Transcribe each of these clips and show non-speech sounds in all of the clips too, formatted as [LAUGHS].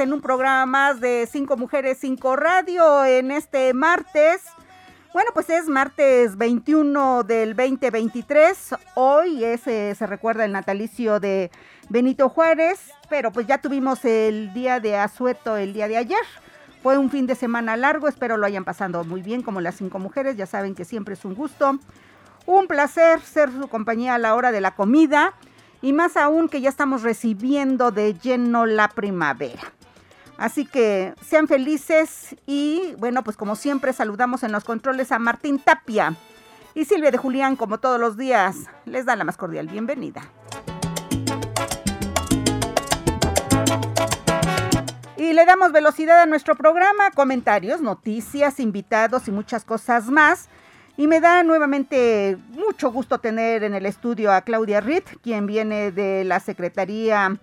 En un programa más de Cinco Mujeres, Cinco Radio en este martes. Bueno, pues es martes 21 del 2023. Hoy ese se recuerda el natalicio de Benito Juárez, pero pues ya tuvimos el día de Asueto el día de ayer. Fue un fin de semana largo, espero lo hayan pasado muy bien como las cinco mujeres, ya saben que siempre es un gusto. Un placer ser su compañía a la hora de la comida y más aún que ya estamos recibiendo de lleno la primavera. Así que sean felices y bueno, pues como siempre saludamos en los controles a Martín Tapia y Silvia de Julián, como todos los días, les da la más cordial bienvenida. Y le damos velocidad a nuestro programa, comentarios, noticias, invitados y muchas cosas más. Y me da nuevamente mucho gusto tener en el estudio a Claudia Ritt, quien viene de la Secretaría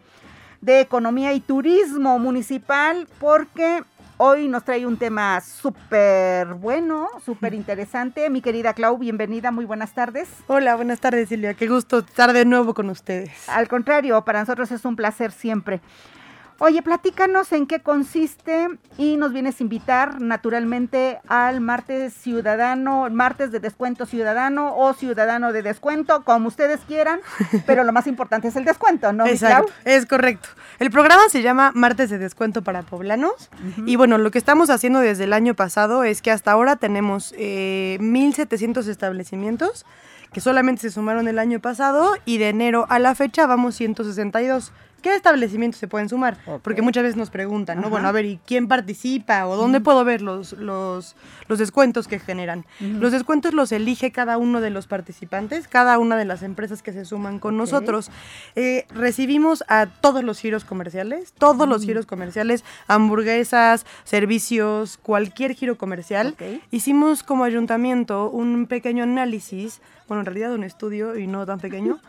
de Economía y Turismo Municipal, porque hoy nos trae un tema súper bueno, súper interesante. Mi querida Clau, bienvenida, muy buenas tardes. Hola, buenas tardes Silvia, qué gusto estar de nuevo con ustedes. Al contrario, para nosotros es un placer siempre. Oye, platícanos en qué consiste y nos vienes a invitar naturalmente al martes ciudadano, martes de descuento ciudadano o ciudadano de descuento, como ustedes quieran, [LAUGHS] pero lo más importante es el descuento, ¿no? Exacto, es correcto. El programa se llama Martes de Descuento para Poblanos y bueno, lo que estamos haciendo desde el año pasado es que hasta ahora tenemos eh, 1.700 establecimientos que solamente se sumaron el año pasado y de enero a la fecha vamos 162. ¿Qué establecimientos se pueden sumar? Porque muchas veces nos preguntan, ¿no? Bueno, a ver, ¿y quién participa? ¿O dónde puedo ver los, los, los descuentos que generan? Los descuentos los elige cada uno de los participantes, cada una de las empresas que se suman con nosotros. Eh, recibimos a todos los giros comerciales, todos los giros comerciales, hamburguesas, servicios, cualquier giro comercial. Hicimos como ayuntamiento un pequeño análisis bueno, en realidad un estudio y no tan pequeño,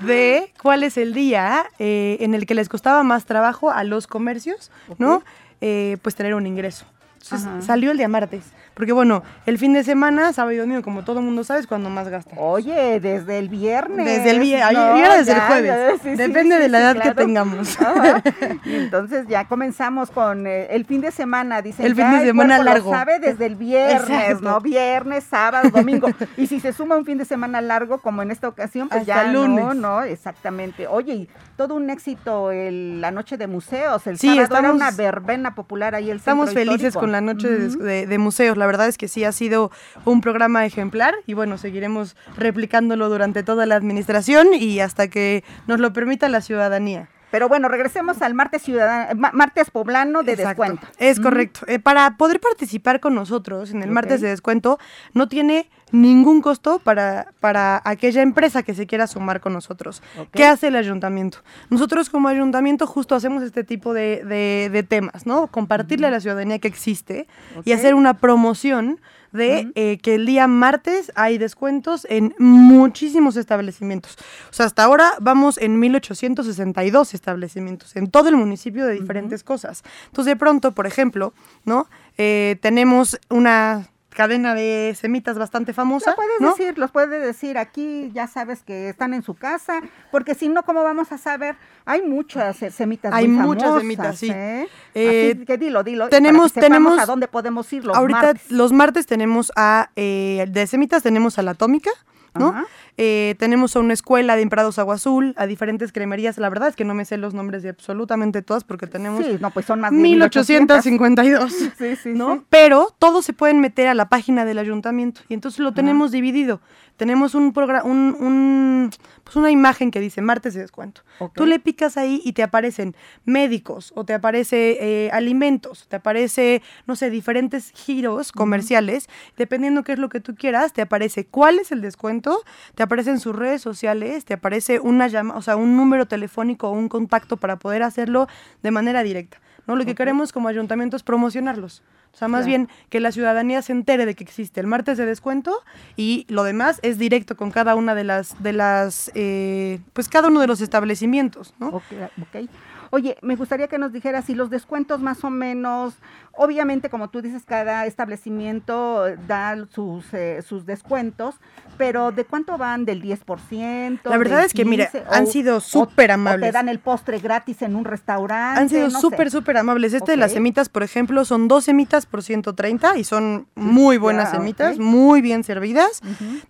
de cuál es el día eh, en el que les costaba más trabajo a los comercios, ¿no? Eh, pues tener un ingreso. Salió el día martes. Porque bueno, el fin de semana, sábado y domingo, como todo mundo sabe, es cuando más gasta. Oye, desde el viernes. Desde el viernes, desde el jueves. Depende de la edad que tengamos. [LAUGHS] entonces ya comenzamos con eh, el fin de semana, dicen. El fin de semana largo. Lo sabe desde el viernes, ¿no? Viernes, sábado, domingo. [LAUGHS] y si se suma un fin de semana largo, como en esta ocasión, pues ya lunes. no, no, exactamente. Oye, todo un éxito el, la noche de museos. El sí, sábado era una verbena popular ahí el Estamos felices con la noche de, de museos, la verdad es que sí ha sido un programa ejemplar y bueno, seguiremos replicándolo durante toda la administración y hasta que nos lo permita la ciudadanía. Pero bueno, regresemos al martes ciudadano, martes poblano de Exacto, descuento. Es correcto. Eh, para poder participar con nosotros en el martes de descuento, no tiene ningún costo para, para aquella empresa que se quiera sumar con nosotros. ¿Qué hace el ayuntamiento? Nosotros como ayuntamiento justo hacemos este tipo de, de- de temas, ¿no? Compartirle a la ciudadanía que existe y hacer una promoción de eh, que el día martes hay descuentos en muchísimos establecimientos. O sea, hasta ahora vamos en 1862 establecimientos en todo el municipio de diferentes cosas. Entonces, de pronto, por ejemplo, ¿no? Eh, tenemos una cadena de semitas bastante famosa, Lo puedes ¿no? decir, los puedes decir aquí, ya sabes que están en su casa, porque si no, ¿cómo vamos a saber? Hay muchas semitas Hay muy muchas famosas, semitas, sí. ¿eh? Eh, Así que dilo, dilo. tenemos- para que sepamos tenemos- a dónde podemos ir los Ahorita martes. los martes tenemos a, eh, de semitas tenemos a la Atómica, ¿no? Eh, tenemos a una escuela de Emprados Agua Azul, a diferentes cremerías. La verdad es que no me sé los nombres de absolutamente todas porque tenemos Sí, no, pues son más de 1800. 1852. [LAUGHS] Sí, sí, ¿no? sí. Pero todos se pueden meter a la página del ayuntamiento y entonces lo tenemos dividido. Tenemos un programa, un, un- pues una imagen que dice martes de descuento. Tú le picas ahí y te aparecen médicos o te aparece eh, alimentos, te aparece, no sé, diferentes giros comerciales. Dependiendo qué es lo que tú quieras, te aparece cuál es el descuento, te aparecen sus redes sociales, te aparece una llama, o sea, un número telefónico o un contacto para poder hacerlo de manera directa. ¿no? Lo que queremos como ayuntamiento es promocionarlos. O sea, más Claro. bien que la ciudadanía se entere de que existe el martes de descuento y lo demás es directo con cada una de las, de las, eh, pues cada uno de los establecimientos, ¿no? Ok, ok. Oye, me gustaría que nos dijeras si los descuentos más o menos, obviamente como tú dices, cada establecimiento da sus, eh, sus descuentos, pero ¿de cuánto van? ¿Del 10%? La verdad es que, mira, 15%? han O- sido súper O amables. te dan el postre gratis en un restaurante. Han sido no súper, súper amables. Este de las semitas, por ejemplo, son dos semitas por 130 y son muy buenas semitas, muy bien servidas.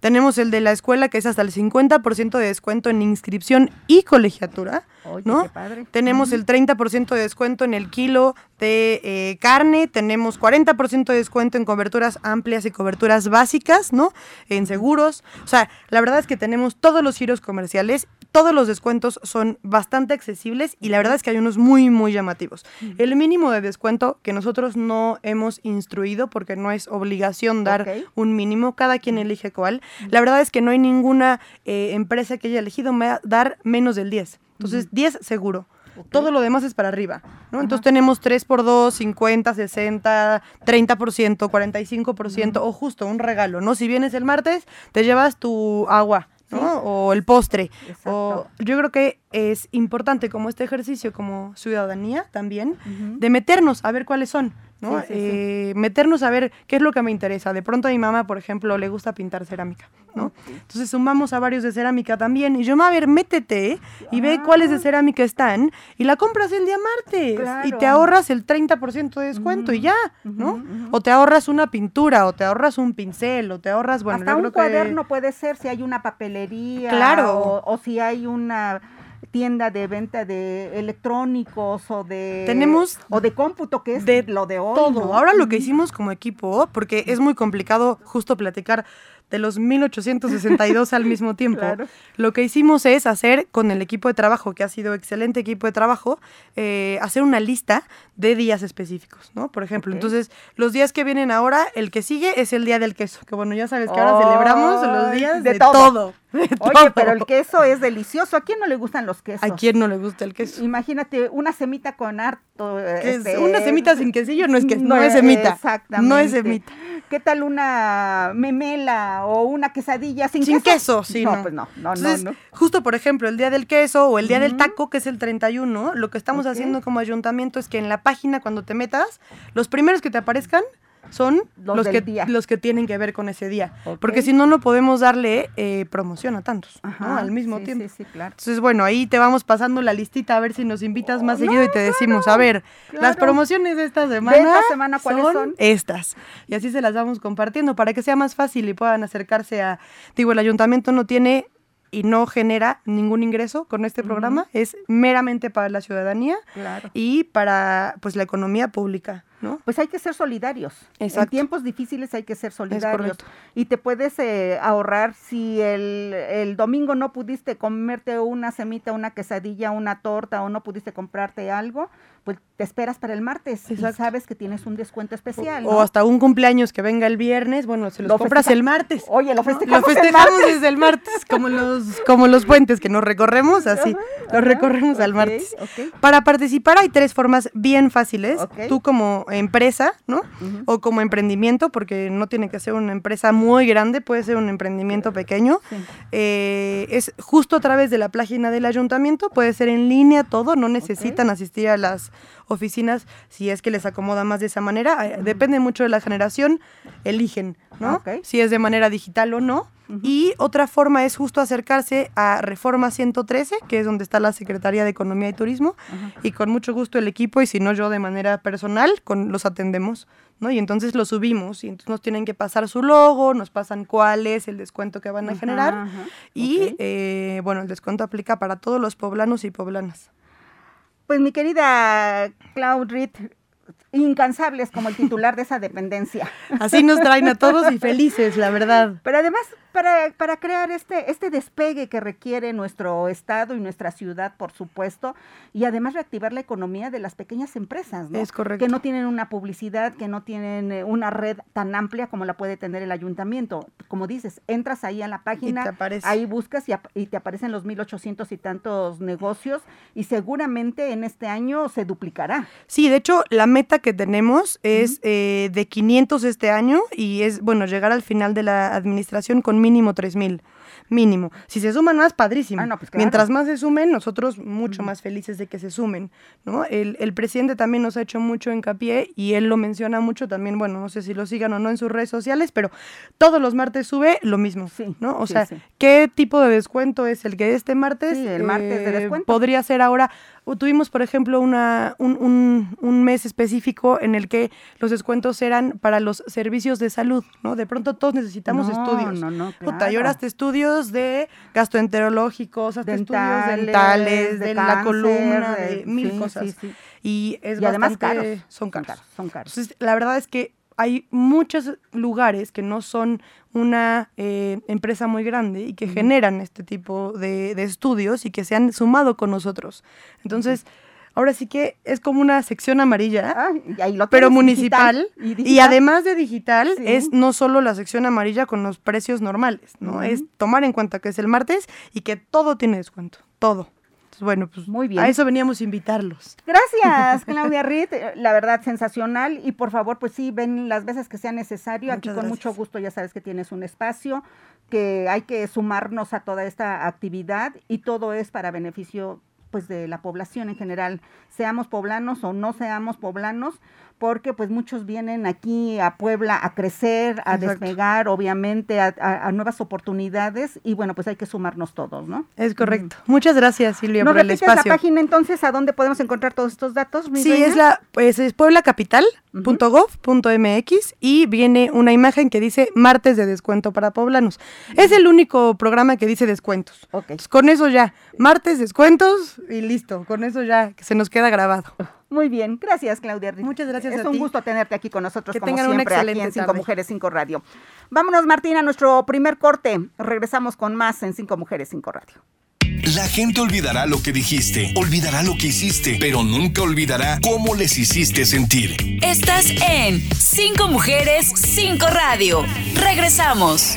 Tenemos el de la escuela que es hasta el 50% de descuento en inscripción y colegiatura. Oye, ¿no? qué padre. Tenemos el 30% de descuento en el kilo de eh, carne, tenemos 40% de descuento en coberturas amplias y coberturas básicas, ¿no? En seguros. O sea, la verdad es que tenemos todos los giros comerciales, todos los descuentos son bastante accesibles y la verdad es que hay unos muy, muy llamativos. El mínimo de descuento que nosotros no hemos instruido porque no es obligación dar un mínimo, cada quien elige cuál. La verdad es que no hay ninguna eh, empresa que haya elegido me- dar menos del 10. Entonces, 10 seguro. Todo lo demás es para arriba, ¿no? Entonces tenemos 3 por 2, 50, 60, 30%, 45% o justo un regalo, ¿no? Si vienes el martes, te llevas tu agua, ¿no? O el postre. O yo creo que es importante como este ejercicio como ciudadanía también de meternos a ver cuáles son, ¿no? Sí, sí, sí. Eh, meternos a ver qué es lo que me interesa. De pronto a mi mamá, por ejemplo, le gusta pintar cerámica, ¿no? Entonces sumamos a varios de cerámica también. Y yo, a ver, métete y ve cuáles de cerámica están y la compras el día martes. Y te ahorras el 30% de descuento y ya, ¿no? O te ahorras una pintura, o te ahorras un pincel, o te ahorras, bueno, Hasta un creo que- cuaderno puede ser si hay una papelería. Claro. O, o si hay una tienda de venta de electrónicos o de Tenemos o de cómputo que es de lo de hoy todo. ¿no? Ahora lo que hicimos como equipo, porque es muy complicado justo platicar de los 1862 al mismo tiempo, [LAUGHS] Claro. lo que hicimos es hacer con el equipo de trabajo, que ha sido excelente equipo de trabajo, eh, hacer una lista de días específicos, ¿no? Por ejemplo, entonces los días que vienen ahora, el que sigue es el día del queso, que bueno, ya sabes que ahora celebramos de de, todo. todo. [LAUGHS] de Oye, todo. pero el queso es delicioso. ¿A quién no le gustan los quesos? ¿A quién no le gusta el queso? Imagínate una semita con harto. Es este, una semita sin quesillo no es que no, es [LAUGHS] semita. Exactamente. No es semita. ¿Qué tal una memela o una quesadilla sin, Sin queso, sí, no, no. pues no, no, Entonces, no, justo por ejemplo, el día del queso o el día del taco, que es el 31, lo que estamos haciendo como ayuntamiento es que en la página cuando te metas, los primeros que te aparezcan son Los que, día. los que tienen que ver con ese día. Porque si no, no podemos darle eh, promoción a tantos ¿no? Al mismo sí, tiempo. Sí, sí, claro. Entonces, bueno, ahí te vamos pasando la listita a ver si nos invitas más Oh, seguido y te decimos, a ver, las promociones de esta semana, esta semana, ¿cuáles son? estas. Y así se las vamos compartiendo para que sea más fácil y puedan acercarse a, digo, el ayuntamiento no tiene y no genera ningún ingreso con este programa, es meramente para la ciudadanía Claro. y para pues la economía pública, ¿no? Pues hay que ser solidarios. En tiempos difíciles hay que ser solidarios. Y te puedes eh, ahorrar si el, el domingo no pudiste comerte una semita, una quesadilla, una torta o no pudiste comprarte algo, pues te esperas para el martes y Exacto. sabes que tienes un descuento especial. O ¿no? hasta un cumpleaños que venga el viernes, bueno, se los Lo compras el martes. Oye, lo ¿no? festejamos, Lo el festejamos martes. desde el martes, como los, como los puentes que nos recorremos, así, Ajá, los ajá, recorremos al martes. Para participar hay tres formas bien fáciles. Ok. Tú como empresa, ¿no? O como emprendimiento, porque no tiene que ser una empresa muy grande, puede ser un emprendimiento pequeño. Sí. Eh, es justo a través de la página del ayuntamiento, puede ser en línea todo, no necesitan asistir a las oficinas si es que les acomoda más de esa manera. Eh, Depende mucho de la generación, eligen, ¿no? Si es de manera digital o no. Y otra forma es justo acercarse a Reforma 113, que es donde está la Secretaría de Economía y Turismo, y con mucho gusto el equipo, y si no yo de manera personal, con, los atendemos, ¿no? Y entonces los subimos, y entonces nos tienen que pasar su logo, nos pasan cuál es el descuento que van a generar, y eh, bueno, el descuento aplica para todos los poblanos y poblanas. Pues mi querida Claud Reed, incansables como el titular de esa dependencia. Así nos traen a todos y felices, la verdad. Pero además, para, para crear este, este despegue que requiere nuestro estado y nuestra ciudad, por supuesto, y además reactivar la economía de las pequeñas empresas, ¿no? Es correcto. Que no tienen una publicidad, que no tienen eh, una red tan amplia como la puede tener el ayuntamiento. Como dices, entras ahí a la página, ahí buscas y, y te aparecen los 1.800 y tantos negocios y seguramente en este año se duplicará. Sí, de hecho, la meta que tenemos es eh, de 500 este año y es, bueno, llegar al final de la administración con mínimo 3000. Mínimo. Si se suman más, padrísimo. Ah, no, pues claro. Mientras más se sumen, nosotros mucho más felices de que se sumen. ¿no? El, el presidente también nos ha hecho mucho hincapié y él lo menciona mucho también, bueno, no sé si lo sigan o no en sus redes sociales, pero todos los martes sube lo mismo. Sí, ¿no? O sí, sea, sí. ¿qué tipo de descuento es el que este martes? Sí, el martes de eh, descuento. Podría ser ahora. O Tuvimos, por ejemplo, una, un, un- un mes específico en el que los descuentos eran para los servicios de salud, ¿no? De pronto todos necesitamos No, estudios. no, no, Puta, claro. y ahora hasta estudios de gastroenterológicos, hasta Dentales, estudios dentales, de, de la columna, de- de mil sí, cosas. sí, sí. Y es y además bastante- caros. Son caros. Son caros. Entonces, la verdad es que hay muchos lugares que no son una eh, empresa muy grande y que generan este tipo de, de estudios y que se han sumado con nosotros. Entonces, ahora sí que es como una sección amarilla, Ah, y ahí lo pero municipal. digital, Y, digital. además de digital, Sí. es no solo la sección amarilla con los precios normales, ¿no? Es tomar en cuenta que es el martes y que todo tiene descuento, todo. Entonces, bueno, pues Muy bien. a eso veníamos a invitarlos. Gracias, [LAUGHS] Claudia Reed. eh, La verdad, sensacional. Y por favor, pues sí, ven las veces que sea necesario. Aquí Muchas con gracias. mucho gusto ya sabes que tienes un espacio, que hay que sumarnos a toda esta actividad y todo es para beneficio pues de la población en general, seamos poblanos o no seamos poblanos, porque pues muchos vienen aquí a Puebla a crecer, a Exacto. despegar, obviamente, a, a- a nuevas oportunidades y bueno, pues hay que sumarnos todos, ¿no? Es correcto. Muchas gracias, Silvia, ¿Nos por el repites la espacio. página entonces a dónde podemos encontrar todos estos datos? mi Sí, reina? es la pues es pueblacapital.gov.mx y viene una imagen que dice martes de descuento para poblanos. Es el único programa que dice descuentos. Ok. Entonces, con eso ya, martes descuentos y listo, con eso ya que se nos queda grabado. [LAUGHS] Muy bien, gracias Claudia. Muchas gracias Es a un ti. gusto tenerte aquí con nosotros Que como siempre aquí excelente en Cinco tarde. Mujeres, Cinco Radio. Vámonos Martín a nuestro primer corte. Regresamos con más en Cinco Mujeres, Cinco Radio. La gente olvidará lo que dijiste, olvidará lo que hiciste, pero nunca olvidará cómo les hiciste sentir. Estás en Cinco Mujeres, Cinco Radio. Regresamos.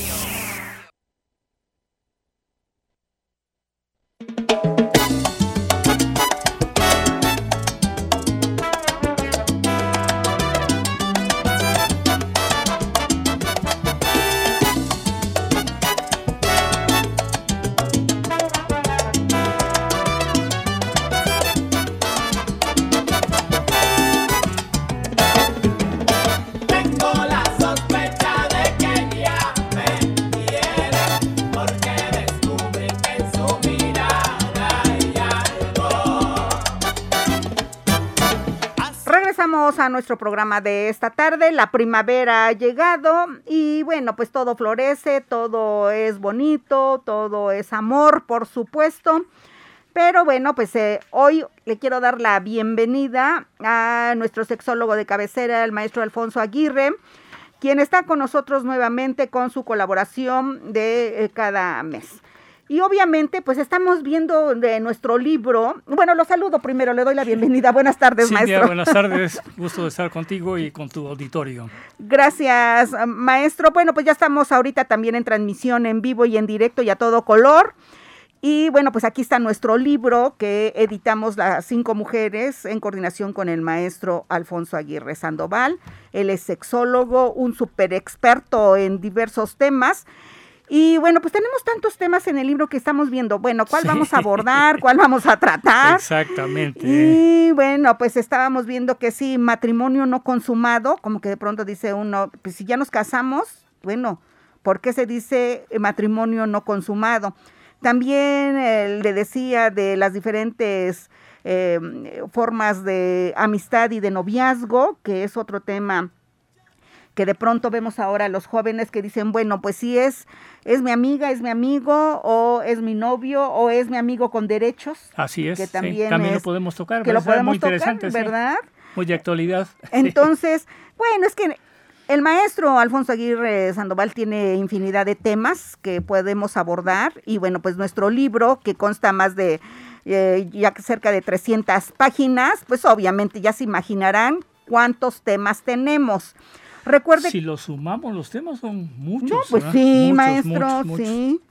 Programa de esta tarde. La primavera ha llegado y bueno, pues todo florece, todo es bonito, todo es amor, por supuesto. Pero bueno, pues eh, hoy le quiero dar la bienvenida a nuestro sexólogo de cabecera, el maestro Alfonso Aguirre, quien está con nosotros nuevamente con su colaboración de eh, cada mes. Y obviamente, pues estamos viendo de nuestro libro. Bueno, lo saludo primero, le doy la bienvenida. [LAUGHS] Buenas tardes, Cintia, maestro. buenas tardes, [LAUGHS] gusto de estar contigo y con tu auditorio. Gracias, maestro. Bueno, pues ya estamos ahorita también en transmisión en vivo y en directo y a todo color. Y bueno, pues aquí está nuestro libro que editamos las cinco mujeres en coordinación con el maestro Alfonso Aguirre Sandoval. Él es sexólogo, un super experto en diversos temas. Y bueno, pues tenemos tantos temas en el libro que estamos viendo. Bueno, ¿cuál Sí. vamos a abordar? ¿Cuál vamos a tratar? Exactamente. Y bueno, pues estábamos viendo que sí, matrimonio no consumado, como que de pronto dice uno, pues si ya nos casamos, bueno, ¿por qué se dice matrimonio no consumado? También eh, le decía de las diferentes eh, formas de amistad y de noviazgo, que es otro tema que de pronto vemos ahora a los jóvenes que dicen, bueno, pues si es, es mi amiga, es mi amigo, o es mi novio, o es mi amigo con derechos. Así es. que sí, también también, es- lo podemos tocar. Que lo podemos muy tocar, interesante, sí, ¿verdad? Muy de actualidad. [LAUGHS] Entonces, bueno, es que el maestro Alfonso Aguirre Sandoval tiene infinidad de temas que podemos abordar y bueno, pues nuestro libro que consta más de eh, ya cerca de 300 páginas, pues obviamente ya se imaginarán cuántos temas tenemos. Recuerde si lo sumamos, los temas son muchos. no, pues ¿verdad? sí, Muchos, maestro, muchos, muchos. sí.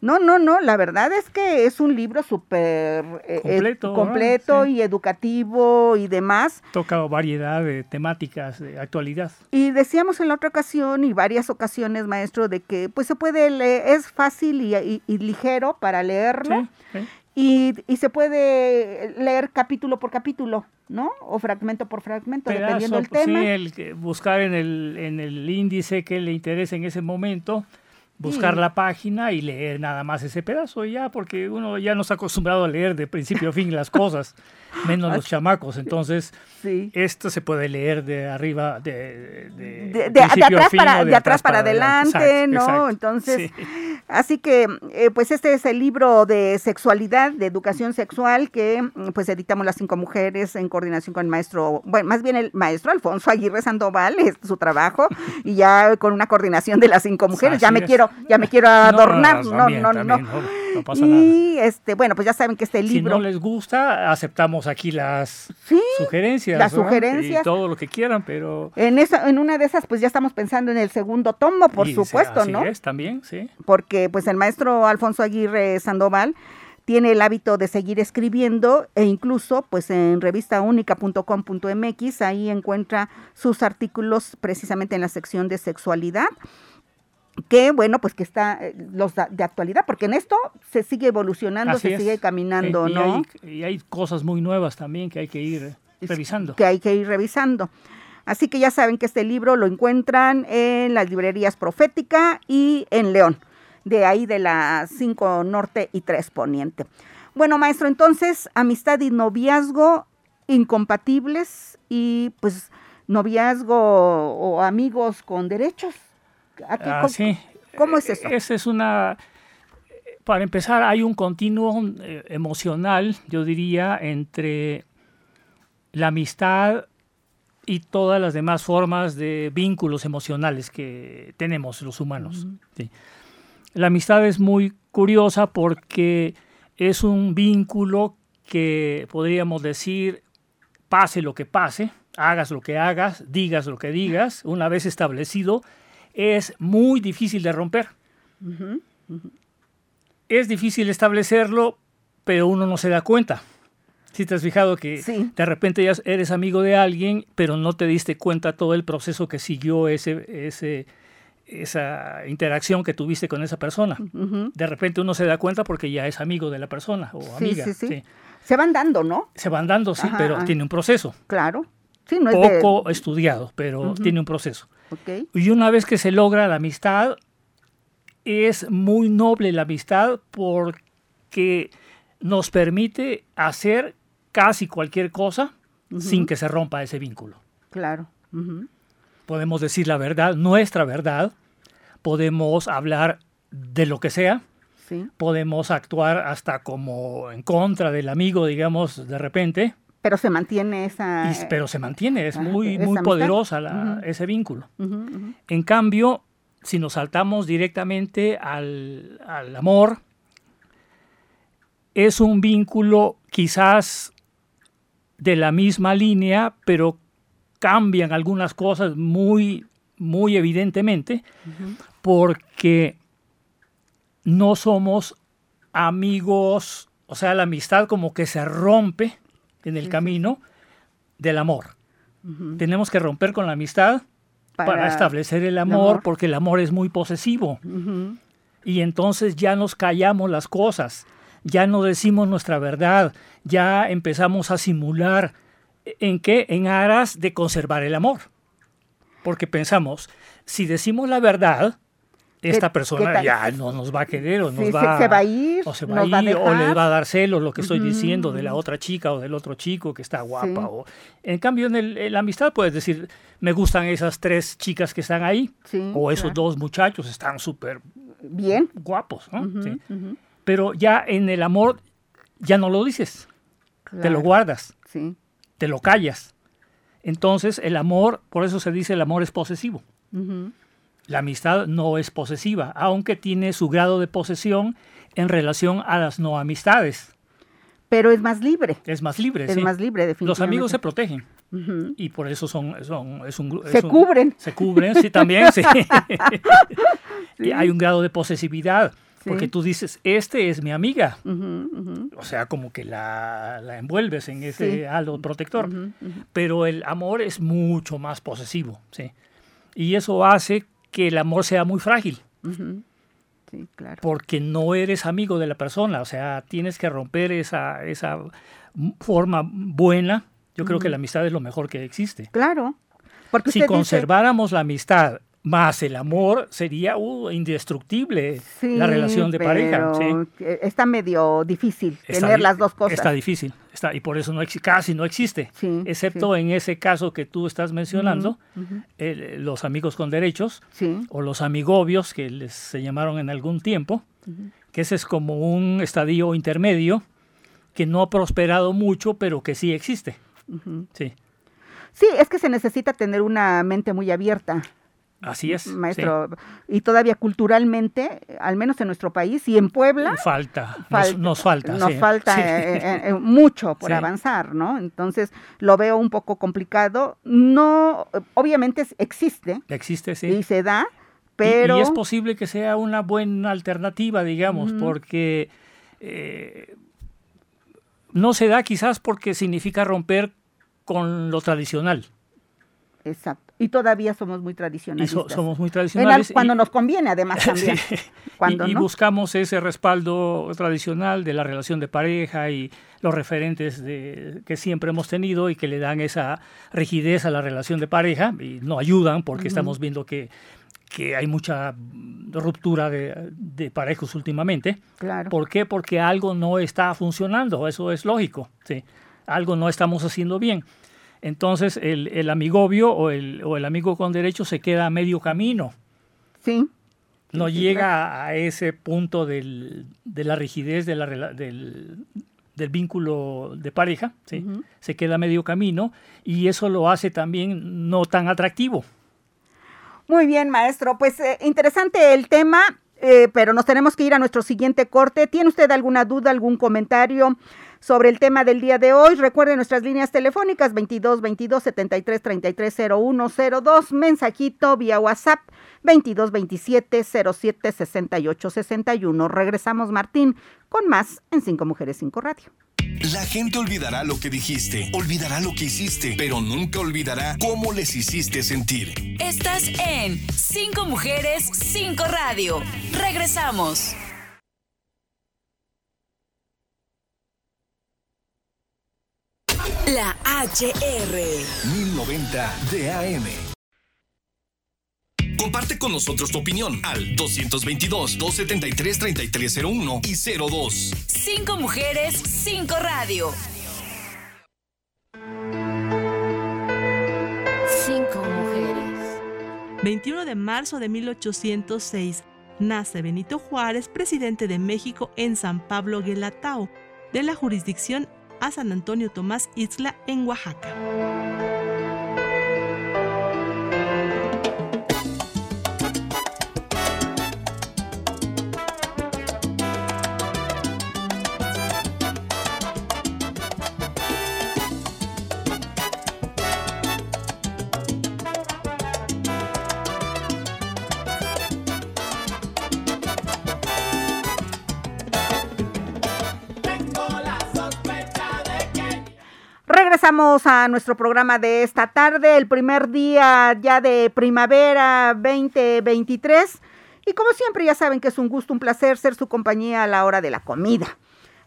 No, no, no, la verdad es que es un libro súper eh, Completo, completo Sí. y educativo y demás. Toca variedad de temáticas de actualidad. Y decíamos en la otra ocasión y varias ocasiones, maestro, de que pues se puede leer, es fácil y, y- y ligero para leerlo Sí, sí. Y, y se puede leer capítulo por capítulo, ¿no? O fragmento por fragmento, dependiendo del Pedazo, tema. Sí, el buscar en el, en el índice que le interesa en ese momento, buscar Sí. la página y leer nada más ese pedazo y ya, porque uno ya no está acostumbrado a leer de principio a fin las cosas, menos los chamacos. Entonces, Sí. esto se puede leer de arriba, de, de, atrás fin, para, o de atrás para adelante, Exacto, ¿no? exacto. Entonces, Sí. así que, eh, pues este es el libro de sexualidad, de educación sexual, que mm, pues editamos las cinco mujeres en coordinación con el maestro, bueno, más bien el maestro Alfonso Aguirre Sandoval, es su trabajo, y ya con una coordinación de las cinco mujeres, ya me es. quiero, ya me quiero adornar, no, también, no, no. también, no, no pasa nada. y este, bueno, pues ya saben que este Si libro, no les gusta, aceptamos aquí las Sí, sugerencias. las sugerencias. Y todo lo que quieran, pero... en esa, en una de esas, pues ya estamos pensando en el segundo tomo, por y supuesto, así ¿no? es, también, sí. porque pues el maestro Alfonso Aguirre Sandoval tiene el hábito de seguir escribiendo e incluso pues en revistaúnica.com.mx ahí encuentra sus artículos precisamente en la sección de sexualidad que bueno pues que está eh, los de actualidad porque en esto se sigue evolucionando Así se es. sigue caminando Eh, y no Hay, y hay cosas muy nuevas también que hay que ir revisando. que hay que ir revisando así que ya saben que este libro lo encuentran en las librerías Profética y en León de ahí de la 5 Norte y 3 Poniente. Bueno, maestro, entonces, amistad y noviazgo incompatibles y pues noviazgo o amigos con derechos. ¿A qué- Ah, cómo, sí. cómo es eso? Esa es una... Para empezar, hay un continuo eh, emocional, yo diría, entre la amistad y todas las demás formas de vínculos emocionales que tenemos los humanos. Sí. La amistad es muy curiosa porque es un vínculo que podríamos decir, pase lo que pase, hagas lo que hagas, digas lo que digas, una vez establecido, es muy difícil de romper. Es difícil establecerlo, pero uno no se da cuenta. Si te has fijado que Sí. de repente ya eres amigo de alguien, pero no te diste cuenta todo el proceso que siguió ese, ese, esa interacción que tuviste con esa persona. De repente uno se da cuenta porque ya es amigo de la persona o Sí, amiga. sí, sí. sí. Se van dando, ¿no? Se van dando, sí, Ajá, pero ajá. tiene un proceso. Claro. Sí, no es de- Poco estudiado, pero tiene un proceso. Y una vez que se logra la amistad, es muy noble la amistad porque nos permite hacer casi cualquier cosa sin que se rompa ese vínculo. Claro. Podemos decir la verdad, nuestra verdad. Podemos hablar de lo que sea. Sí. Podemos actuar hasta como en contra del amigo, digamos, de repente. Pero se mantiene esa... Y- pero se mantiene, es muy, muy poderosa la- ese vínculo. En cambio, si nos saltamos directamente al, al amor, es un vínculo quizás de la misma línea, pero cambian algunas cosas muy, muy evidentemente, porque no somos amigos, o sea, la amistad como que se rompe en el camino del amor. Tenemos que romper con la amistad para, establecer el amor, amor. porque el amor es muy posesivo. Y entonces ya nos callamos las cosas, ya no decimos nuestra verdad, ya empezamos a simular. ¿En qué? En aras de conservar el amor. Porque pensamos, si decimos la verdad, esta ¿Qué- persona ya no nos va a querer o nos Sí, va, se va a ir, o se va a va a ir, o les dejar. va a dar celos lo que estoy diciendo de la otra chica o del otro chico que está guapa. Sí. O, en cambio, en, el- en la amistad puedes decir, me gustan esas tres chicas que están ahí, Sí, o esos claro. dos muchachos están súper Bien. guapos. Pero ya en el amor ya no lo dices, te lo guardas, Sí. te lo callas. Entonces el amor, por eso se dice el amor es posesivo. La amistad no es posesiva, aunque tiene su grado de posesión en relación a las no amistades. Pero es más libre. Es más libre, Es sí. más libre, Los definitivamente. amigos se protegen y por eso son, son es un es Se un- cubren. Se cubren, sí, también, sí. [LAUGHS] [LAUGHS] Hay un grado de posesividad, porque tú dices, este es mi amiga. O sea, como que la, la envuelves en ese Sí. halo protector. Pero el amor es mucho más posesivo, ¿sí? Y eso hace que el amor sea muy frágil. Sí, claro. porque no eres amigo de la persona. O sea, tienes que romper esa, esa forma buena. Yo creo que la amistad es lo mejor que existe. Claro. Porque Si dice- conserváramos la amistad más el amor, sería uh, indestructible Sí, la relación de pareja. Está medio difícil Está tener las dos cosas. Está difícil, está, y por eso no casi no existe, Sí, excepto en ese caso que tú estás mencionando, los amigos con derechos o los amigobios que les se llamaron en algún tiempo, que ese es como un estadio intermedio que no ha prosperado mucho, pero que sí existe. Sí, Sí, es que se necesita tener una mente muy abierta, así es. sí. maestro. Y todavía culturalmente, al menos en nuestro país y en Puebla, Falta, nos, Falta- nos falta. nos sí, falta sí. eh, eh, eh, mucho por avanzar, ¿no? Entonces lo veo un poco complicado. No, obviamente existe Existe, sí. y se da, pero Y, es posible que sea una buena alternativa, digamos, porque eh, no se da quizás porque significa romper con lo tradicional. Exacto. Y todavía somos muy Y tradicionalistas. so- somos muy tradicionales. cuando y- nos conviene, además [LAUGHS] también. Sí. Cuando y, y no. buscamos ese respaldo tradicional de la relación de pareja y los referentes de, que siempre hemos tenido y que le dan esa rigidez a la relación de pareja y no ayudan porque estamos viendo que, que hay mucha ruptura de, de parejas últimamente. Claro. ¿Por qué? Porque algo no está funcionando, eso es lógico, ¿sí? algo no estamos haciendo bien. Entonces el, el amigobio o el, o el amigo con derecho se queda a medio camino Sí. no Sí, sí, llega a ese punto del- de la rigidez de la del, del vínculo de pareja, ¿sí? se queda a medio camino y eso lo hace también no tan atractivo. Muy bien, maestro. Pues eh, interesante el tema, eh, pero nos tenemos que ir a nuestro siguiente corte. ¿Tiene usted alguna duda, algún comentario sobre el tema del día de hoy? Recuerde nuestras líneas telefónicas 22 22 73 33 01 02, mensajito vía WhatsApp 22 27 07 68 61. Regresamos, Martín, con más en Cinco Mujeres, Cinco Radio. La gente olvidará lo que dijiste, olvidará lo que hiciste, pero nunca olvidará cómo les hiciste sentir. Estás en Cinco Mujeres, Cinco Radio. Regresamos. La HR. 1090 DAM. Comparte con nosotros tu opinión al 222-273-3301 y 02. Cinco Mujeres, Cinco Radio. 21 de marzo de 1806, nace Benito Juárez, presidente de México en San Pablo Guelatao, de la jurisdicción a San Antonio Tomás Isla en Oaxaca. Regresamos a nuestro programa de esta tarde, el primer día ya de primavera 2023. Y como siempre ya saben que es un gusto, un placer ser su compañía a la hora de la comida.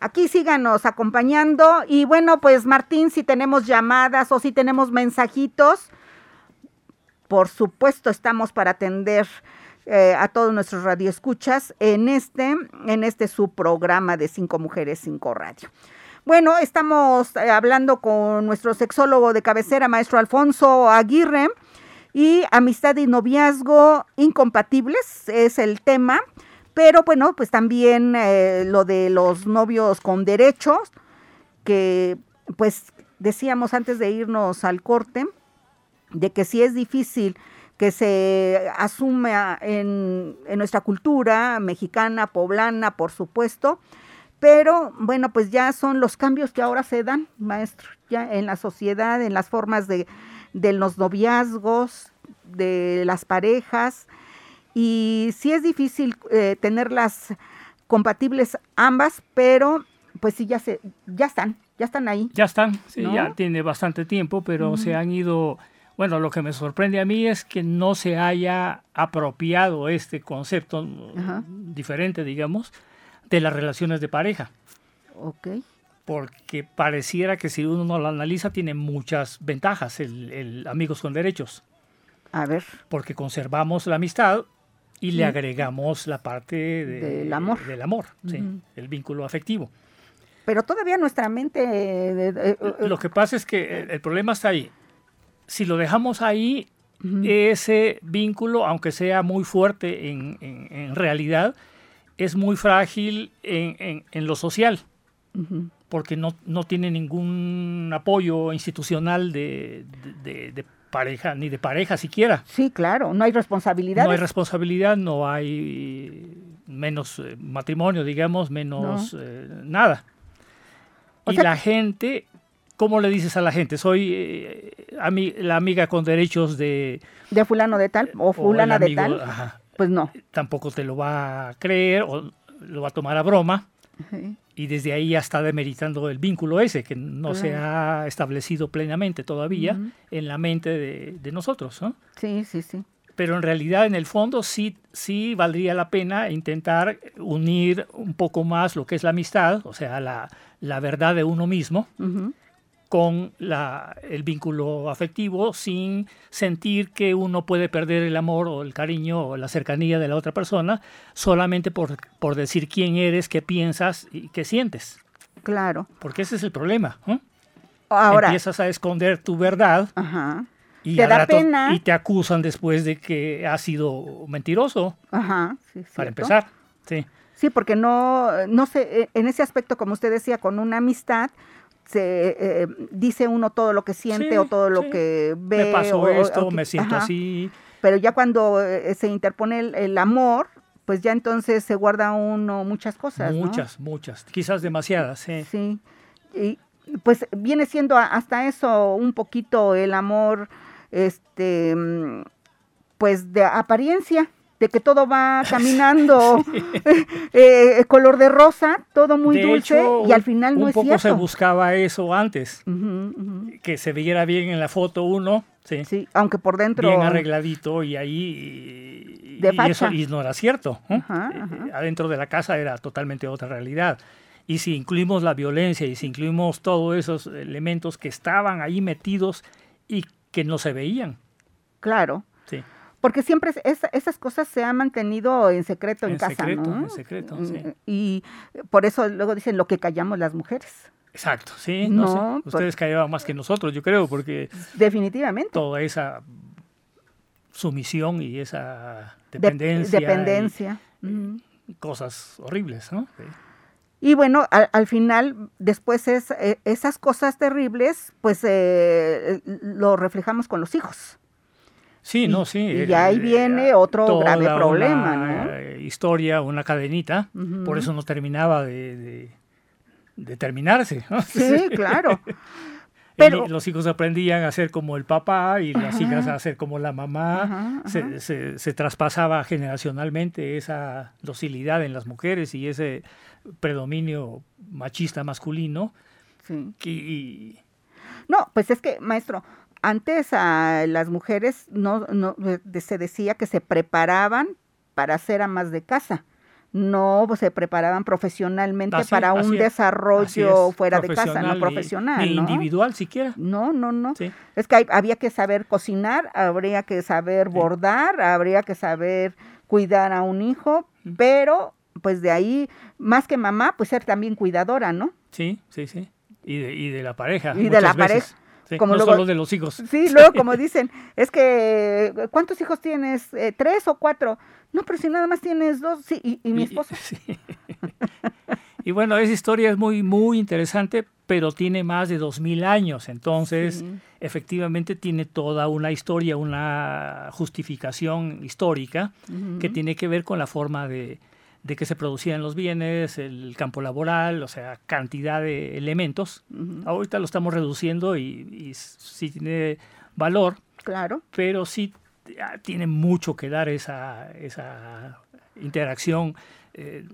Aquí síganos acompañando y bueno, pues Martín, si tenemos llamadas o si tenemos mensajitos, por supuesto estamos para atender eh, a todos nuestros radioescuchas en este, en este su programa de Cinco Mujeres, Cinco Radio. Bueno, estamos eh, hablando con nuestro sexólogo de cabecera, maestro Alfonso Aguirre, y amistad y noviazgo incompatibles es el tema, pero bueno, pues también eh, lo de los novios con derechos, que pues decíamos antes de irnos al corte, de que sí es difícil que se asuma en, en nuestra cultura mexicana, poblana, por supuesto, pero bueno, pues ya son los cambios que ahora se dan, maestro, ya en la sociedad, en las formas de, de los noviazgos, de las parejas, y sí es difícil eh, tenerlas compatibles ambas, pero pues sí ya se, ya están, ya están ahí. Ya están, sí, ya tiene bastante tiempo, pero se han ido, bueno, lo que me sorprende a mí es que no se haya apropiado este concepto Ajá. diferente, digamos, de las relaciones de pareja. Ok. Porque pareciera que si uno lo analiza tiene muchas ventajas el, el amigos con derechos. A ver. Porque conservamos la amistad y le agregamos la parte de- Del amor. del amor, sí, el vínculo afectivo. Pero todavía nuestra mente... eh, eh, eh, Lo que pasa es que el, el problema está ahí. Si lo dejamos ahí, ese vínculo, aunque sea muy fuerte en, en- en realidad, es muy frágil en, en- en lo social, porque no, no tiene ningún apoyo institucional de, de- de- de pareja, ni de pareja siquiera. Sí, claro, no hay responsabilidades. No hay responsabilidad, no hay menos eh, matrimonio, digamos, menos eh, nada. O y sea la gente, ¿cómo le dices a la gente? Soy eh, ami- la amiga con derechos de... de fulano de tal o fulana de tal. ajá. Pues no. Tampoco te lo va a creer o lo va a tomar a broma. Sí. Y desde ahí ya está demeritando el vínculo ese, que no se ha establecido plenamente todavía en la mente de, de nosotros, ¿no? Sí, sí, sí. pero en realidad en el fondo sí, sí valdría la pena intentar unir un poco más lo que es la amistad, o sea, la, la verdad de uno mismo, Ujú. Con la, el vínculo afectivo sin sentir que uno puede perder el amor o el cariño o la cercanía de la otra persona solamente por, por decir quién eres, qué piensas y qué sientes. Claro. Porque ese es el problema. ¿eh? Ahora, Empiezas a esconder tu verdad ajá, y, Te da rato- pena. y te acusan después de que has sido mentiroso. ajá, sí, Para empezar, sí. Sí, porque no, no sé, eh, en ese aspecto, como usted decía, con una amistad, se eh, dice uno todo lo que siente Sí, o todo lo que ve. Me pasó o- esto, me siento ajá. así. Pero ya cuando eh, se interpone el, el amor, pues ya entonces se guarda uno muchas cosas. ¿no? Muchas, muchas. Quizás demasiadas, sí. Sí. Y pues viene siendo hasta eso un poquito el amor, este, mm, pues de apariencia, de que todo va [LAUGHS] caminando [LAUGHS] eh, color de rosa, todo muy De dulce hecho, y al final no un es poco se cierto. buscaba eso antes, Ujú, ujú. que se viera bien en la foto uno, sí, Sí, aunque por dentro. bien arregladito y ahí y, De y eso y no era cierto. Ajá, Eh, ajá. Adentro de la casa era totalmente otra realidad. Y si incluimos la violencia y si incluimos todos esos elementos que estaban ahí metidos y que no se veían, Claro. sí. Porque siempre es- esa- esas cosas se han mantenido en secreto en, En casa, secreto, ¿no? en secreto, sí. Mm, Y por eso luego dicen lo que callamos las mujeres. Exacto, sí, no, sé. No, por- Ustedes callaban más que nosotros, yo creo, porque Definitivamente. toda esa sumisión y esa De- dependencia. y dependencia. Cosas horribles, ¿no? Sí. Y bueno, al, al final, después es, eh, esas cosas terribles, pues eh, lo reflejamos con los hijos. Sí, no, sí. y ya ahí viene otro toda grave problema, una, ¿no? eh, Historia, una cadenita, por eso no terminaba de, de- de terminarse. ¿no? [LAUGHS] Sí, claro. [LAUGHS] Pero, los hijos aprendían a ser como el papá y las hijas a ser como la mamá. Ajá, Se, ajá. se- se traspasaba generacionalmente esa docilidad en las mujeres y ese predominio machista masculino. sí. Que, y- No, pues es que, maestro, antes a las mujeres no, no de- se decía que se preparaban para ser amas de casa. No se preparaban profesionalmente Así- para un desarrollo es, fuera de casa, no profesional, ni- ¿no? individual siquiera. No, no, no. Sí. Es que hay- había que saber cocinar, habría que saber bordar, habría que saber cuidar a un hijo, pero pues de ahí, más que mamá, pues ser también cuidadora, ¿no? Sí, sí, sí. Y de, y de la pareja. Y de la veces. pareja. Sí, Como no luego- solo de los hijos. Sí, [LAUGHS] luego como dicen, es que, ¿cuántos hijos tienes? Eh, ¿Tres o cuatro? No, pero si nada más tienes dos, sí, y, y mi esposo. sí. [LAUGHS] Y bueno, esa historia es muy, muy interesante, pero tiene más de dos mil años. Entonces, Sí. efectivamente tiene toda una historia, una justificación histórica que tiene que ver con la forma de, de que se producían los bienes, el campo laboral, o sea, cantidad de elementos. Ahorita lo estamos reduciendo y, y sí tiene valor, Claro, pero sí ah, tiene mucho que dar esa, esa interacción eh,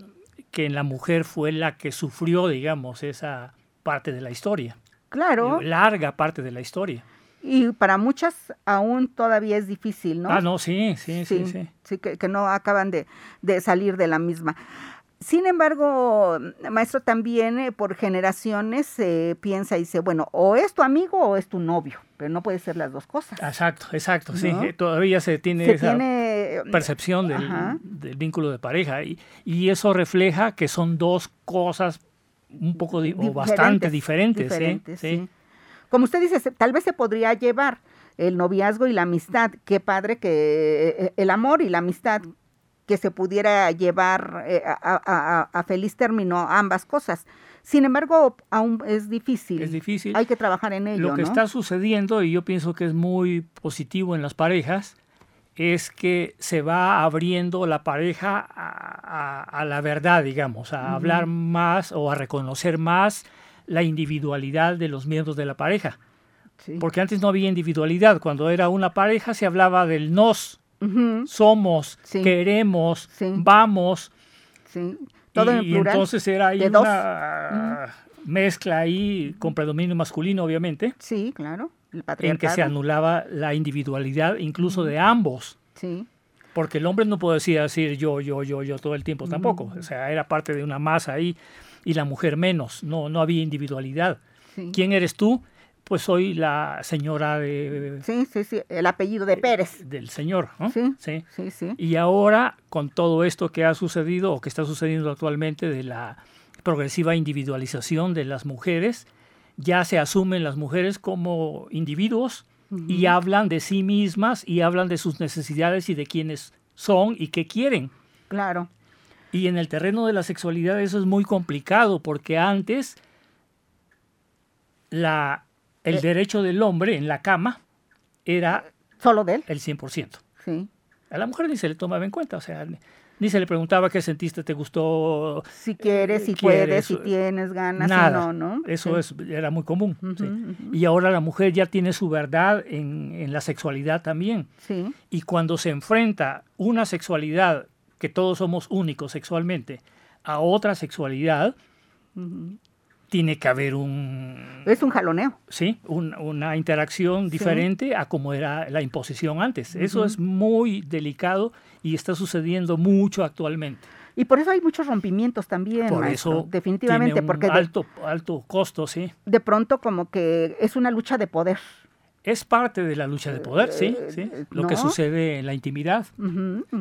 que en la mujer fue la que sufrió, digamos, esa parte de la historia, claro. larga parte de la historia. Y para muchas aún todavía es difícil, ¿no? Ah, no, sí, sí, sí, sí. sí, que, que no acaban de, de salir de la misma. Sin embargo, maestro, también eh, por generaciones se piensa y dice, bueno, o es tu amigo o es tu novio, pero no puede ser las dos cosas. Exacto, exacto, sí. ¿No? eh, Todavía se tiene se esa tiene percepción del, del vínculo de pareja y, y eso refleja que son dos cosas un poco o bastante diferentes. diferentes, Sí. sí. Como usted dice, se- tal vez se podría llevar el noviazgo y la amistad. Qué padre que eh, el amor y la amistad que se pudiera llevar eh, a, a- a- a feliz término ambas cosas. Sin embargo, aún es difícil. Es difícil. Hay que trabajar en ello, Lo que ¿no? está sucediendo, y yo pienso que es muy positivo en las parejas, es que se va abriendo la pareja a, a- a la verdad, digamos, a hablar más o a reconocer más la individualidad de los miembros de la pareja. Sí. Porque antes no había individualidad. Cuando era una pareja se hablaba del nos, somos, Sí. queremos, Sí. vamos. Todo y, en y plural. entonces era ahí una mezcla ahí con predominio masculino, obviamente, Sí, claro. El en que se anulaba la individualidad incluso de ambos. Sí, Porque el hombre no puede decir, decir yo, yo, yo, yo todo el tiempo tampoco. O sea, era parte de una masa ahí y la mujer menos. No, no había individualidad. sí. ¿Quién eres tú? Pues soy la señora de, Sí, sí, sí. El apellido de Pérez. del señor. ¿no? Sí, sí. sí, sí. Y ahora, con todo esto que ha sucedido o que está sucediendo actualmente de la progresiva individualización de las mujeres, ya se asumen las mujeres como individuos y hablan de sí mismas y hablan de sus necesidades y de quiénes son y qué quieren. Claro. Y en el terreno de la sexualidad eso es muy complicado porque antes la, el Eh. derecho del hombre en la cama era Solo de él. el 100%. Sí. A la mujer ni se le tomaba en cuenta, o sea, ni, se le preguntaba qué sentiste, te gustó. Si quieres, si Eh, quieres, puedes, si tienes ganas, Nada. si no, ¿no? Eso Sí. es, era muy común. Sí. Y ahora la mujer ya tiene su verdad en, en la sexualidad también. Sí, Y cuando se enfrenta una sexualidad, que todos somos únicos sexualmente, a otra sexualidad, tiene que haber un, es un jaloneo. sí, un- una interacción diferente a como era la imposición antes. Eso es muy delicado y está sucediendo mucho actualmente. Y por eso hay muchos rompimientos también, Por maestro, eso definitivamente, tiene un porque de, alto, alto costo, sí. de pronto como que es una lucha de poder. Es parte de la lucha de poder, sí, sí. Eh, Lo que sucede en la intimidad.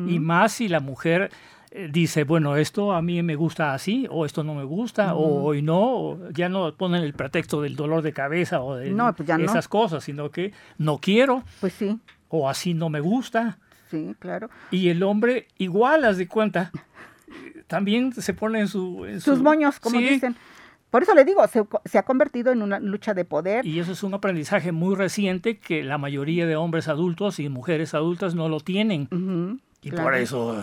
Y más si la mujer eh, dice, bueno, esto a mí me gusta así, o esto no me gusta, o hoy no, o ya no ponen el pretexto del dolor de cabeza o de No, pues no. esas cosas, sino que no quiero. Pues sí. o así no me gusta. Sí, claro. Y el hombre igual, haz de cuenta, también se pone en, su, sus moños, como dicen. Por eso le digo, se, ha convertido en una lucha de poder. Y eso es un aprendizaje muy reciente que la mayoría de hombres adultos y mujeres adultas no lo tienen. y por eso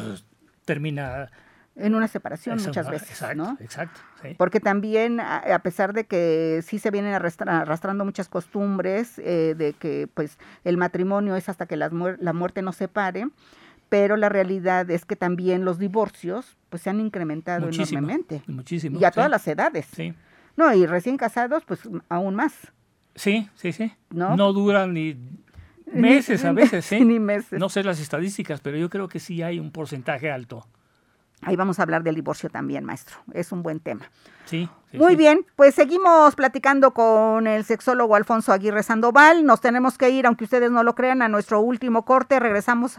termina en una separación muchas veces, exacto, ¿no? Exacto, Porque también, a pesar de que sí se vienen arrastrando muchas costumbres, eh, de que pues el matrimonio es hasta que la, la muerte nos separe, pero la realidad es que también los divorcios pues se han incrementado enormemente. Muchísimo. Y a todas las edades. Sí. No, y recién casados, pues aún más. Sí, sí, sí. No, no duran ni meses a veces, ¿sí? [LAUGHS] Ni meses. No sé las estadísticas, pero yo creo que sí hay un porcentaje alto. Ahí vamos a hablar del divorcio también, maestro. Es un buen tema. Sí. Muy bien, pues seguimos platicando con el sexólogo Alfonso Aguirre Sandoval. Nos tenemos que ir, aunque ustedes no lo crean, a nuestro último corte. Regresamos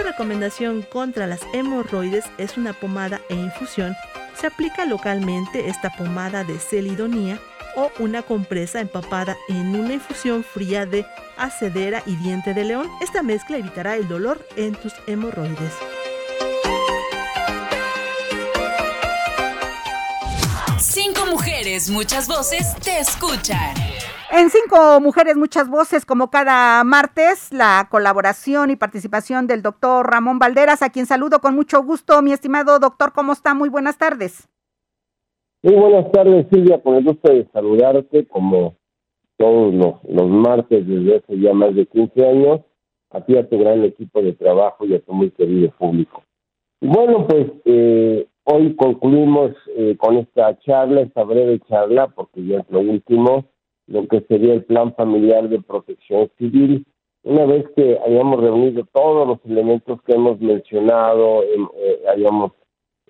Otra recomendación contra las hemorroides es una pomada e infusión. Se aplica localmente esta pomada de celidonía o una compresa empapada en una infusión fría de acedera y diente de león. Esta mezcla evitará el dolor en tus hemorroides. Cinco mujeres, muchas voces te escuchan. En Cinco Mujeres, muchas voces, como cada martes, la colaboración y participación del doctor Ramón Valderas, a quien saludo con mucho gusto. Mi estimado doctor, ¿cómo está? Muy buenas tardes. Muy buenas tardes, Silvia, con el gusto de saludarte como todos los, martes desde hace ya más de 15 años, a ti a tu gran equipo de trabajo y a tu muy querido público. Bueno, pues eh, hoy concluimos eh, con esta charla, esta breve charla, porque ya es lo último, lo que sería el plan familiar de protección civil. Una vez que hayamos reunido todos los elementos que hemos mencionado, em, eh, hayamos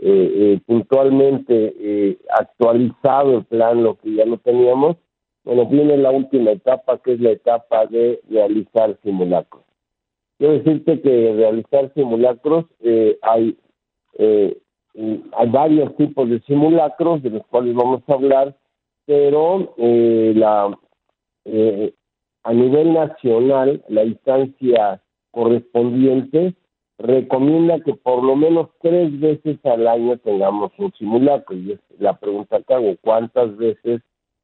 eh, eh, puntualmente eh, actualizado el plan, lo que ya no teníamos, bueno, viene la última etapa, que es la etapa de realizar simulacros. Quiero decirte que realizar simulacros hay, hay varios tipos de simulacros de los cuales vamos a hablar, pero la a nivel nacional la instancia correspondiente recomienda que por lo menos tres veces al año tengamos un simulacro. Y es la pregunta que hago, ¿cuántas veces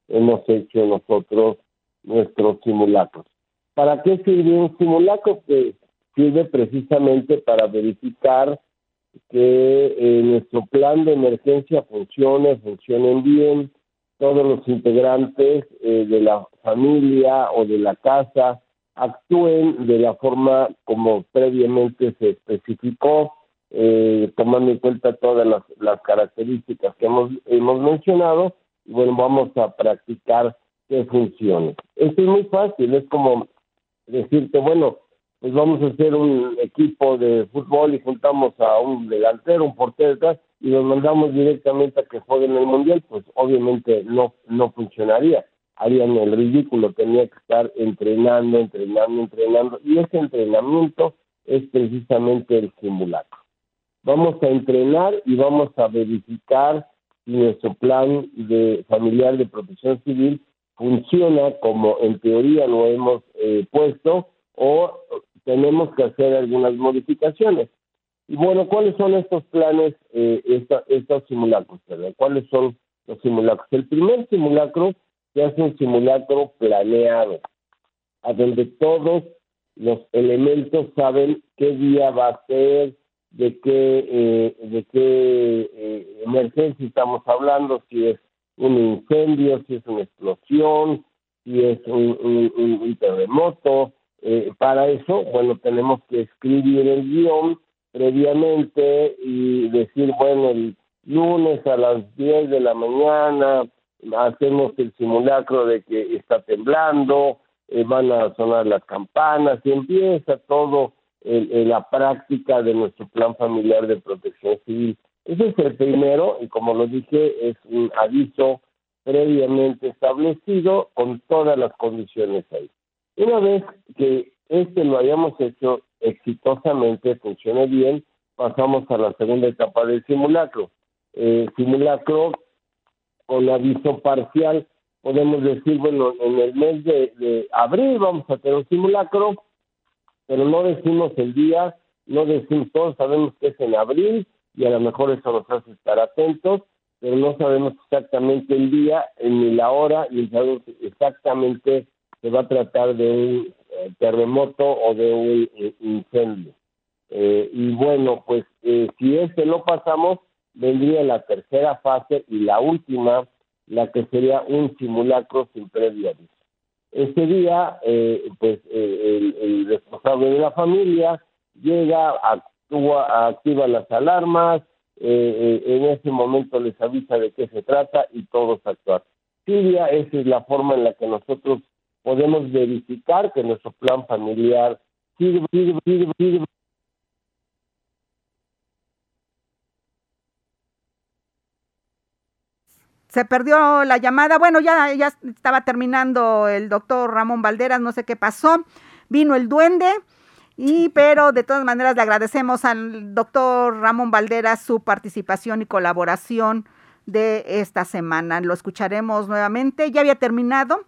hemos hecho nosotros nuestros simulacros? ¿Para qué sirve un simulacro? Que sirve precisamente para verificar que eh, nuestro plan de emergencia funcione, funcionen bien, todos los integrantes eh, de la familia o de la casa actúen de la forma como previamente se especificó, eh, tomando en cuenta todas las, características que hemos, hemos mencionado, y bueno, vamos a practicar que funcione. Esto es muy fácil, es como decirte, bueno, pues vamos a hacer un equipo de fútbol y juntamos a un delantero, un portero y los mandamos directamente a que jueguen el mundial, pues obviamente no, no funcionaría harían el ridículo, tenía que estar entrenando, entrenando, entrenando, y ese entrenamiento es precisamente el simulacro. Vamos a entrenar y vamos a verificar si nuestro plan de familiar de protección civil funciona como en teoría lo hemos eh, puesto o tenemos que hacer algunas modificaciones. Y bueno, ¿cuáles son estos planes, eh, estos simulacros? ¿Cuáles son los simulacros? El primer simulacro se hace un simulacro planeado, a donde todos los elementos saben qué día va a ser, de qué, eh, de qué eh, emergencia estamos hablando, si es un incendio, si es una explosión, si es un, terremoto. Eh, para eso, bueno, tenemos que escribir el guion previamente y decir, bueno, el lunes a las 10 de la mañana hacemos el simulacro de que está temblando, eh, van a sonar las campanas y empieza todo en la práctica de nuestro plan familiar de protección civil. Ese es el primero y como lo dije es un aviso previamente establecido con todas las condiciones ahí. Una vez que este lo hayamos hecho exitosamente, funcione bien, pasamos a la segunda etapa del simulacro. Eh, simulacro con aviso parcial, podemos decir, bueno, en el mes de, abril vamos a tener un simulacro, pero no decimos el día, no decimos, todos sabemos que es en abril y a lo mejor eso nos hace estar atentos, pero no sabemos exactamente el día ni la hora y sabemos exactamente se va a tratar de un terremoto o de un eh, incendio. Eh, y bueno, pues si este lo pasamos, vendría la tercera fase y la última, la que sería un simulacro sin previo aviso. Ese día, eh, pues eh, el, responsable de la familia llega, actúa, activa las alarmas, eh, en ese momento les avisa de qué se trata y todos actuar. Silvia, esa es la forma en la que nosotros podemos verificar que nuestro plan familiar se perdió la llamada. Bueno, ya, ya estaba terminando el doctor Ramón Valderas, no sé qué pasó. Vino el duende. Y pero de todas maneras le agradecemos al doctor Ramón Valderas su participación y colaboración de esta semana. Lo escucharemos nuevamente. Ya había terminado.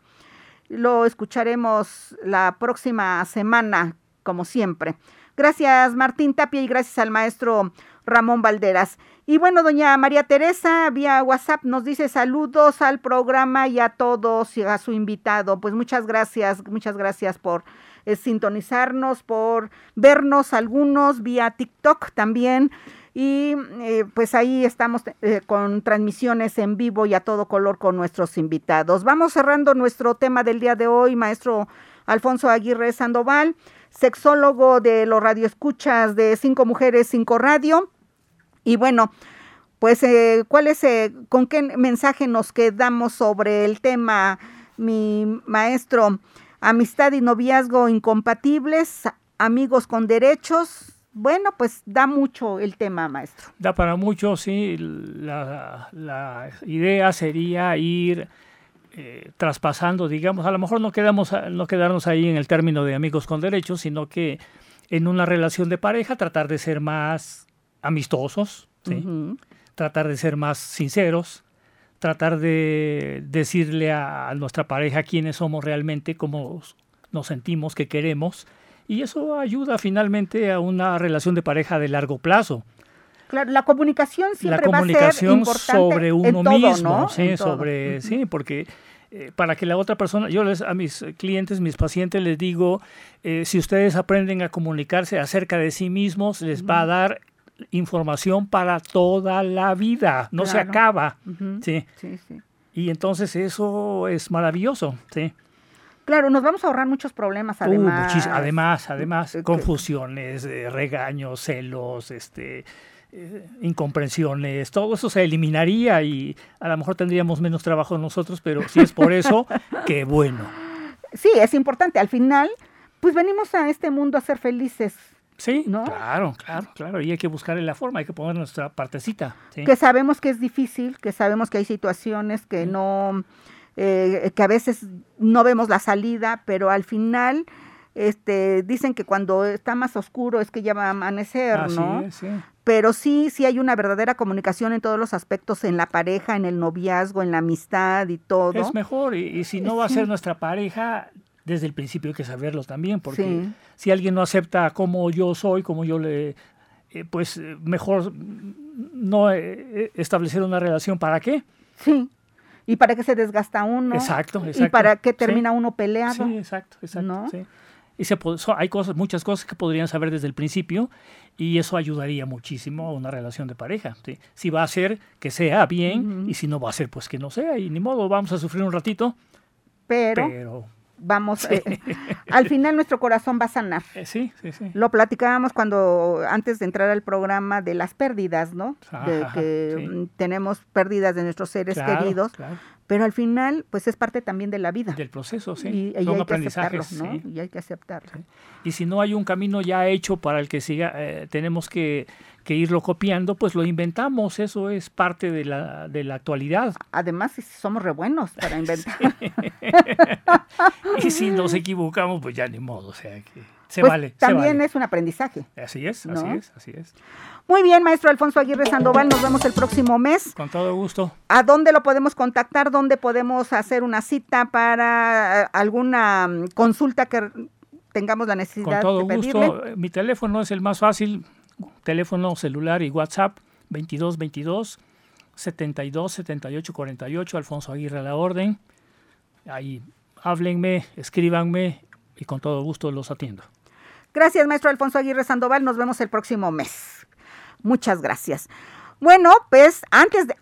Lo escucharemos la próxima semana, como siempre. Gracias Martín Tapia y gracias al maestro Ramón Valderas. Y bueno, doña María Teresa, vía WhatsApp, nos dice saludos al programa y a todos y a su invitado. Pues muchas gracias, muchas gracias por eh, sintonizarnos, por vernos algunos vía TikTok también. Y eh, pues ahí estamos eh, con transmisiones en vivo y a todo color con nuestros invitados. Vamos cerrando nuestro tema del día de hoy, maestro Alfonso Aguirre Sandoval, sexólogo de los radioescuchas de Cinco Mujeres, Cinco Radio y bueno, pues, eh, ¿cuál es, eh, con qué mensaje nos quedamos sobre el tema, mi maestro? Amistad y noviazgo incompatibles, amigos con derechos. Bueno, pues da mucho el tema, maestro. Da para mucho, sí. La, idea sería ir eh, traspasando, digamos, a lo mejor no, quedamos, no quedarnos ahí en el término de amigos con derechos, sino que en una relación de pareja tratar de ser más amistosos, tratar de ser más sinceros, tratar de decirle a, nuestra pareja quiénes somos realmente, cómo nos sentimos, qué queremos, y eso ayuda finalmente a una relación de pareja de largo plazo. Claro, la comunicación siempre la comunicación va a ser sobre uno mismo, sí, sobre, sí, porque eh, para que la otra persona, yo les, a mis clientes, mis pacientes les digo, eh, si ustedes aprenden a comunicarse acerca de sí mismos, les va a dar información para toda la vida, no se acaba. ¿sí? Y entonces eso es maravilloso, ¿sí? Claro, nos vamos a ahorrar muchos problemas uh, además. además, además, confusiones, eh, regaños, celos, este, eh, incomprensiones, todo eso se eliminaría y a lo mejor tendríamos menos trabajo nosotros, pero si es por eso, [LAUGHS] qué bueno. Sí, es importante. Al final, pues venimos a este mundo a ser felices Sí, ¿no? claro, claro, claro. Y hay que buscarle la forma, hay que poner nuestra partecita. Que sabemos que es difícil, que sabemos que hay situaciones que no, eh, que a veces no vemos la salida, pero al final este, dicen que cuando está más oscuro es que ya va a amanecer, ¿no? sí. Pero sí, sí hay una verdadera comunicación en todos los aspectos, en la pareja, en el noviazgo, en la amistad y todo. Es mejor, y, si no va a ser nuestra pareja, desde el principio hay que saberlo también, porque si alguien no acepta como yo soy, como yo le, eh, pues mejor no eh, establecer una relación, ¿para qué? Sí. ¿Y para qué se desgasta uno? Exacto, exacto. ¿Y para qué termina uno peleado? Sí, exacto, exacto. Y se, hay cosas, muchas cosas que podrían saber desde el principio y eso ayudaría muchísimo a una relación de pareja. Si va a ser, que sea bien y si no va a ser, pues que no sea y ni modo, vamos a sufrir un ratito. pero vamos, eh, al final nuestro corazón va a sanar. Eh, sí, sí, sí. Lo platicábamos cuando, antes de entrar al programa, de las pérdidas, ¿no? de que tenemos pérdidas de nuestros seres queridos, pero al final, pues es parte también de la vida. Del proceso, sí. Y, y Son hay aprendizajes. que aceptarlo, ¿no? sí. Y hay que aceptarlo. Y si no hay un camino ya hecho para el que siga, eh, tenemos que, que irlo copiando, pues lo inventamos. Eso es parte de la, de la actualidad. Además, somos re buenos para [LAUGHS] inventar. [LAUGHS] y si nos equivocamos, pues ya ni modo. O sea, que se Pues vale. se también vale. es un aprendizaje. Así es, ¿no? así es, así es. Muy bien, maestro Alfonso Aguirre Sandoval, nos vemos el próximo mes. Con todo gusto. ¿A dónde lo podemos contactar? ¿Dónde podemos hacer una cita para eh, alguna mm, consulta que tengamos la Con necesidad todo de pedirle? gusto. Mi teléfono es el más fácil. Teléfono celular y WhatsApp 22 22 72 78 48. Alfonso Aguirre a la orden. Ahí háblenme, escríbanme y con todo gusto los atiendo. Gracias, maestro Alfonso Aguirre Sandoval. Nos vemos el próximo mes. Muchas gracias. Bueno, pues antes de,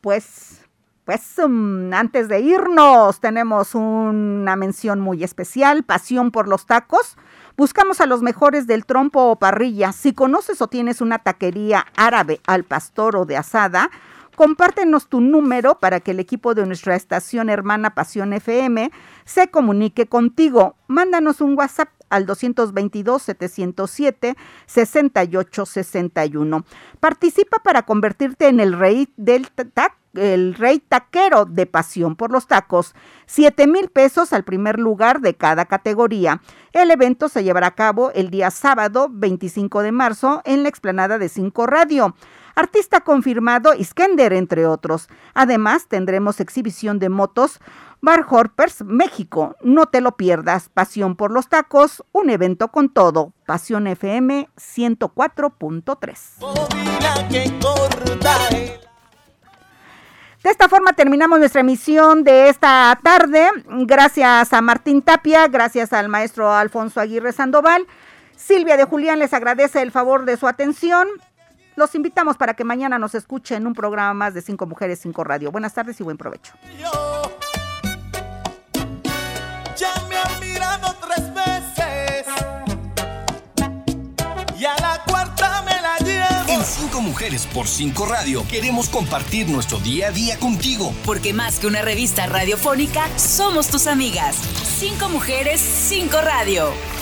pues, pues um, antes de irnos, tenemos una mención muy especial, pasión por los tacos. Buscamos a los mejores del trompo o parrilla. Si conoces o tienes una taquería árabe al pastor o de asada, compártenos tu número para que el equipo de nuestra estación hermana Pasión FM se comunique contigo. Mándanos un WhatsApp al 222-707-6861. Participa para convertirte en el rey del tac, el rey taquero de pasión por los tacos. 7 mil pesos al primer lugar de cada categoría. El evento se llevará a cabo el día sábado 25 de marzo en la explanada de Cinco Radio. Artista confirmado Iskender, entre otros. Además, tendremos exhibición de motos Bar Horpers México. No te lo pierdas. Pasión por los tacos, un evento con todo. Pasión FM 104.3. De esta forma terminamos nuestra emisión de esta tarde. Gracias a Martín Tapia, gracias al maestro Alfonso Aguirre Sandoval. Silvia de Julián les agradece el favor de su atención. Los invitamos para que mañana nos escuchen en un programa más de Cinco Mujeres, Cinco Radio. Buenas tardes y buen provecho. 5 Mujeres por 5 Radio queremos compartir nuestro día a día contigo. Porque más que una revista radiofónica, somos tus amigas. 5 Mujeres, 5 Radio.